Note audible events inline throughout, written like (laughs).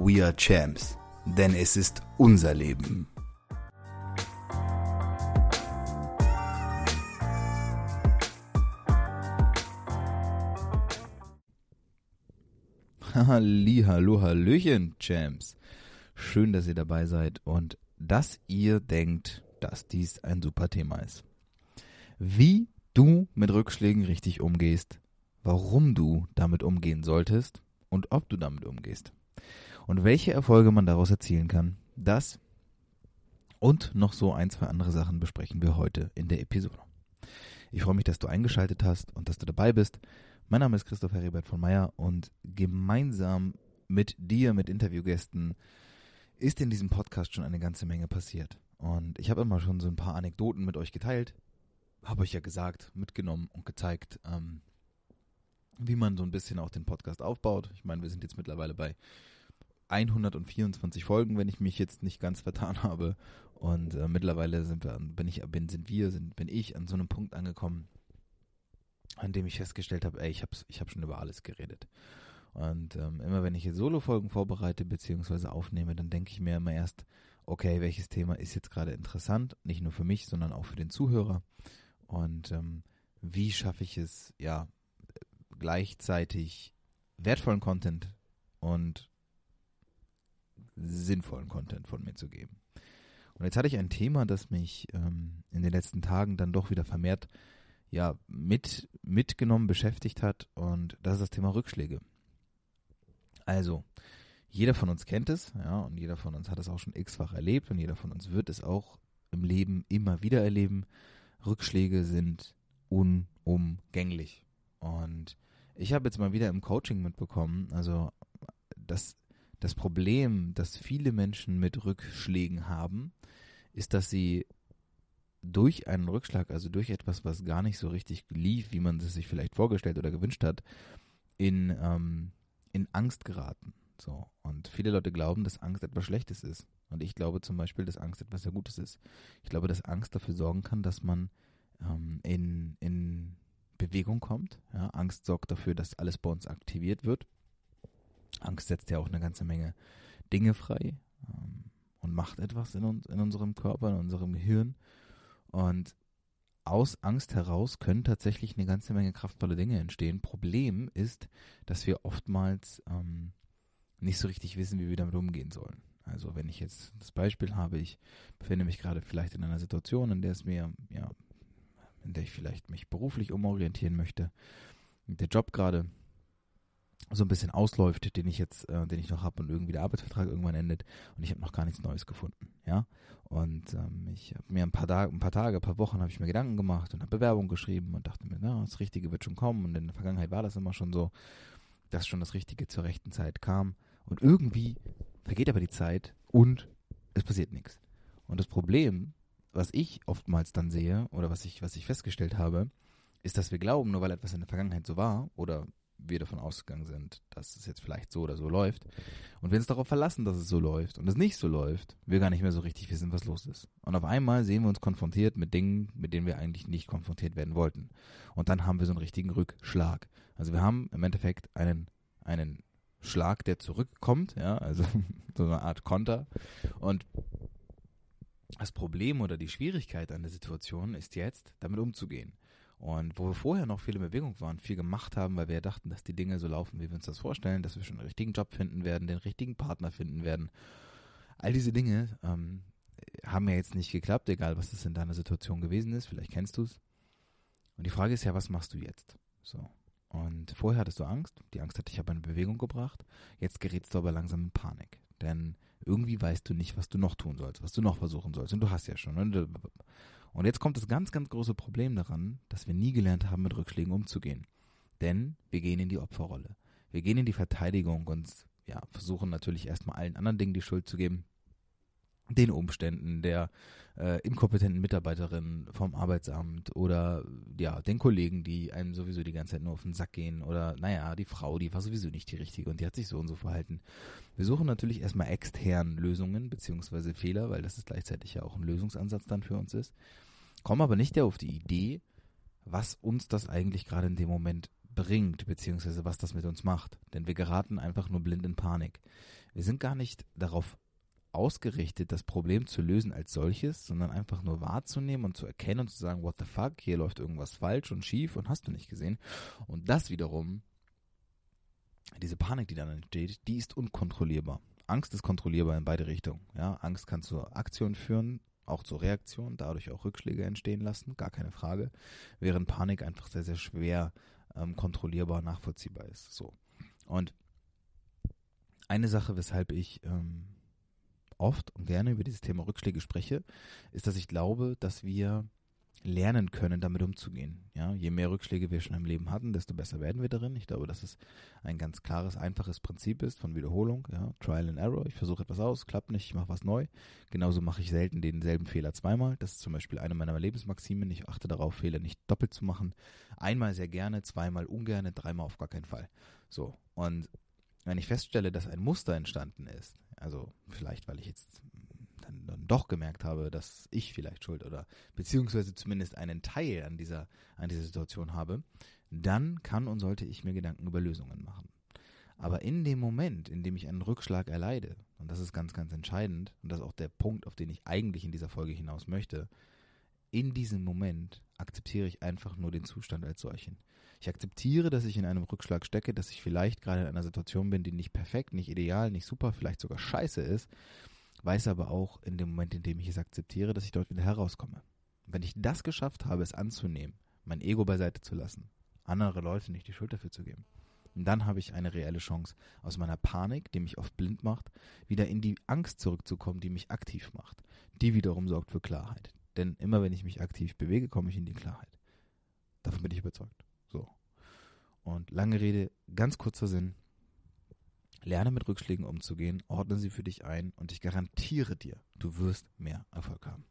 We are Champs, denn es ist unser Leben. (laughs) Halli, hallo, hallöchen, Champs. Schön, dass ihr dabei seid und dass ihr denkt, dass dies ein super Thema ist. Wie du mit Rückschlägen richtig umgehst, warum du damit umgehen solltest und ob du damit umgehst. Und welche Erfolge man daraus erzielen kann, das und noch so ein, zwei andere Sachen besprechen wir heute in der Episode. Ich freue mich, dass du eingeschaltet hast und dass du dabei bist. Mein Name ist Christoph Heribert von Meyer und gemeinsam mit dir, mit Interviewgästen, ist in diesem Podcast schon eine ganze Menge passiert. Und ich habe immer schon so ein paar Anekdoten mit euch geteilt, habe euch ja gesagt, mitgenommen und gezeigt, ähm, wie man so ein bisschen auch den Podcast aufbaut. Ich meine, wir sind jetzt mittlerweile bei 124 Folgen, wenn ich mich jetzt nicht ganz vertan habe. Und äh, mittlerweile sind wir, bin ich, bin, sind wir, sind, bin ich an so einem Punkt angekommen, an dem ich festgestellt habe, ey, ich habe ich hab schon über alles geredet. Und ähm, immer wenn ich jetzt Solo-Folgen vorbereite bzw. aufnehme, dann denke ich mir immer erst, okay, welches Thema ist jetzt gerade interessant, nicht nur für mich, sondern auch für den Zuhörer. Und ähm, wie schaffe ich es, ja, gleichzeitig wertvollen Content und sinnvollen Content von mir zu geben. Und jetzt hatte ich ein Thema, das mich ähm, in den letzten Tagen dann doch wieder vermehrt ja, mit, mitgenommen, beschäftigt hat und das ist das Thema Rückschläge. Also, jeder von uns kennt es, ja, und jeder von uns hat es auch schon x-fach erlebt und jeder von uns wird es auch im Leben immer wieder erleben. Rückschläge sind unumgänglich. Und ich habe jetzt mal wieder im Coaching mitbekommen, also das, das Problem, das viele Menschen mit Rückschlägen haben, ist, dass sie durch einen Rückschlag, also durch etwas, was gar nicht so richtig lief, wie man es sich vielleicht vorgestellt oder gewünscht hat, in, ähm, in Angst geraten. So. Und viele Leute glauben, dass Angst etwas Schlechtes ist. Und ich glaube zum Beispiel, dass Angst etwas sehr Gutes ist. Ich glaube, dass Angst dafür sorgen kann, dass man ähm, in, in Bewegung kommt. Ja, Angst sorgt dafür, dass alles bei uns aktiviert wird. Angst setzt ja auch eine ganze Menge Dinge frei ähm, und macht etwas in, uns, in unserem Körper, in unserem Gehirn. Und aus Angst heraus können tatsächlich eine ganze Menge kraftvolle Dinge entstehen. Problem ist, dass wir oftmals ähm, nicht so richtig wissen, wie wir damit umgehen sollen. Also wenn ich jetzt das Beispiel habe, ich befinde mich gerade vielleicht in einer Situation, in der es mir, ja, in der ich vielleicht mich beruflich umorientieren möchte, der Job gerade so ein bisschen ausläuft, den ich jetzt, äh, den ich noch habe und irgendwie der Arbeitsvertrag irgendwann endet und ich habe noch gar nichts Neues gefunden, ja. Und ähm, ich habe mir ein paar, Tage, ein paar Tage, ein paar Wochen habe ich mir Gedanken gemacht und habe Bewerbung geschrieben und dachte mir, na, das Richtige wird schon kommen. Und in der Vergangenheit war das immer schon so, dass schon das Richtige zur rechten Zeit kam. Und irgendwie vergeht aber die Zeit und es passiert nichts. Und das Problem, was ich oftmals dann sehe oder was ich, was ich festgestellt habe, ist, dass wir glauben, nur weil etwas in der Vergangenheit so war oder wir davon ausgegangen sind, dass es jetzt vielleicht so oder so läuft. Und wir uns darauf verlassen, dass es so läuft und es nicht so läuft, wir gar nicht mehr so richtig wissen, was los ist. Und auf einmal sehen wir uns konfrontiert mit Dingen, mit denen wir eigentlich nicht konfrontiert werden wollten. Und dann haben wir so einen richtigen Rückschlag. Also wir haben im Endeffekt einen, einen Schlag, der zurückkommt, ja, also (laughs) so eine Art Konter. Und das Problem oder die Schwierigkeit an der Situation ist jetzt, damit umzugehen. Und wo wir vorher noch viel in Bewegung waren, viel gemacht haben, weil wir dachten, dass die Dinge so laufen, wie wir uns das vorstellen, dass wir schon den richtigen Job finden werden, den richtigen Partner finden werden. All diese Dinge ähm, haben ja jetzt nicht geklappt, egal was es in deiner Situation gewesen ist. Vielleicht kennst du es. Und die Frage ist ja, was machst du jetzt? So. Und vorher hattest du Angst. Die Angst hat dich aber in Bewegung gebracht. Jetzt gerätst du aber langsam in Panik. Denn irgendwie weißt du nicht, was du noch tun sollst, was du noch versuchen sollst. Und du hast ja schon. Ne? Und jetzt kommt das ganz, ganz große Problem daran, dass wir nie gelernt haben, mit Rückschlägen umzugehen. Denn wir gehen in die Opferrolle. Wir gehen in die Verteidigung und ja, versuchen natürlich erstmal allen anderen Dingen die Schuld zu geben den Umständen der äh, inkompetenten Mitarbeiterin vom Arbeitsamt oder ja, den Kollegen, die einem sowieso die ganze Zeit nur auf den Sack gehen oder naja, die Frau, die war sowieso nicht die richtige und die hat sich so und so verhalten. Wir suchen natürlich erstmal extern Lösungen beziehungsweise Fehler, weil das ist gleichzeitig ja auch ein Lösungsansatz dann für uns ist, kommen aber nicht auf die Idee, was uns das eigentlich gerade in dem Moment bringt, beziehungsweise was das mit uns macht. Denn wir geraten einfach nur blind in Panik. Wir sind gar nicht darauf ausgerichtet, das Problem zu lösen als solches, sondern einfach nur wahrzunehmen und zu erkennen und zu sagen, what the fuck, hier läuft irgendwas falsch und schief und hast du nicht gesehen. Und das wiederum, diese Panik, die dann entsteht, die ist unkontrollierbar. Angst ist kontrollierbar in beide Richtungen. Ja, Angst kann zur Aktion führen, auch zur Reaktion, dadurch auch Rückschläge entstehen lassen, gar keine Frage, während Panik einfach sehr, sehr schwer ähm, kontrollierbar, nachvollziehbar ist. So. Und eine Sache, weshalb ich ähm, oft und gerne über dieses Thema Rückschläge spreche, ist, dass ich glaube, dass wir lernen können, damit umzugehen. Ja, je mehr Rückschläge wir schon im Leben hatten, desto besser werden wir darin. Ich glaube, dass es ein ganz klares, einfaches Prinzip ist von Wiederholung. Ja, Trial and Error. Ich versuche etwas aus, klappt nicht, ich mache was neu. Genauso mache ich selten denselben Fehler zweimal. Das ist zum Beispiel eine meiner Lebensmaximen. Ich achte darauf, Fehler nicht doppelt zu machen. Einmal sehr gerne, zweimal ungern, dreimal auf gar keinen Fall. So. Und wenn ich feststelle, dass ein Muster entstanden ist, also vielleicht, weil ich jetzt dann, dann, doch gemerkt habe, dass ich vielleicht schuld oder beziehungsweise zumindest einen Teil an dieser, an dieser Situation habe, dann kann und sollte ich mir Gedanken über Lösungen machen. Aber in dem Moment, in dem ich einen Rückschlag erleide, und das ist ganz, ganz entscheidend, und das ist auch der Punkt, auf den ich eigentlich in dieser Folge hinaus möchte, in diesem Moment akzeptiere ich einfach nur den Zustand als solchen. Ich akzeptiere, dass ich in einem Rückschlag stecke, dass ich vielleicht gerade in einer Situation bin, die nicht perfekt, nicht ideal, nicht super, vielleicht sogar scheiße ist, weiß aber auch in dem Moment, in dem ich es akzeptiere, dass ich dort wieder herauskomme. Wenn ich das geschafft habe, es anzunehmen, mein Ego beiseite zu lassen, andere Leute nicht die Schuld dafür zu geben, dann habe ich eine reelle Chance, aus meiner Panik, die mich oft blind macht, wieder in die Angst zurückzukommen, die mich aktiv macht. Die wiederum sorgt für Klarheit. Denn immer wenn ich mich aktiv bewege, komme ich in die Klarheit. Davon bin ich überzeugt. So. Und lange Rede, ganz kurzer Sinn. Lerne mit Rückschlägen umzugehen, ordne sie für dich ein und ich garantiere dir, du wirst mehr Erfolg haben.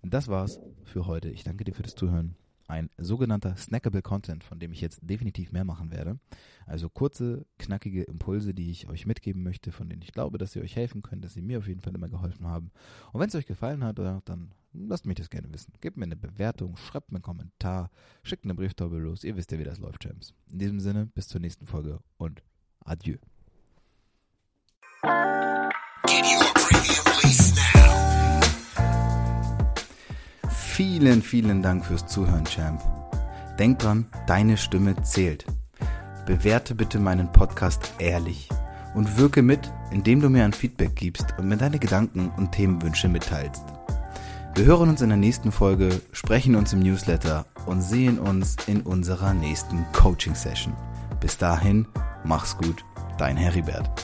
Und das war's für heute. Ich danke dir für das Zuhören. Ein sogenannter snackable Content, von dem ich jetzt definitiv mehr machen werde. Also kurze, knackige Impulse, die ich euch mitgeben möchte, von denen ich glaube, dass sie euch helfen können, dass sie mir auf jeden Fall immer geholfen haben. Und wenn es euch gefallen hat, dann Lasst mich das gerne wissen. Gebt mir eine Bewertung, schreibt mir einen Kommentar, schickt eine Brieftaube los. Ihr wisst ja, wie das läuft, Champs. In diesem Sinne, bis zur nächsten Folge und adieu. Vielen, vielen Dank fürs Zuhören, Champ. Denk dran, deine Stimme zählt. Bewerte bitte meinen Podcast ehrlich und wirke mit, indem du mir ein Feedback gibst und mir deine Gedanken und Themenwünsche mitteilst. Wir hören uns in der nächsten Folge, sprechen uns im Newsletter und sehen uns in unserer nächsten Coaching-Session. Bis dahin, mach's gut, dein Heribert.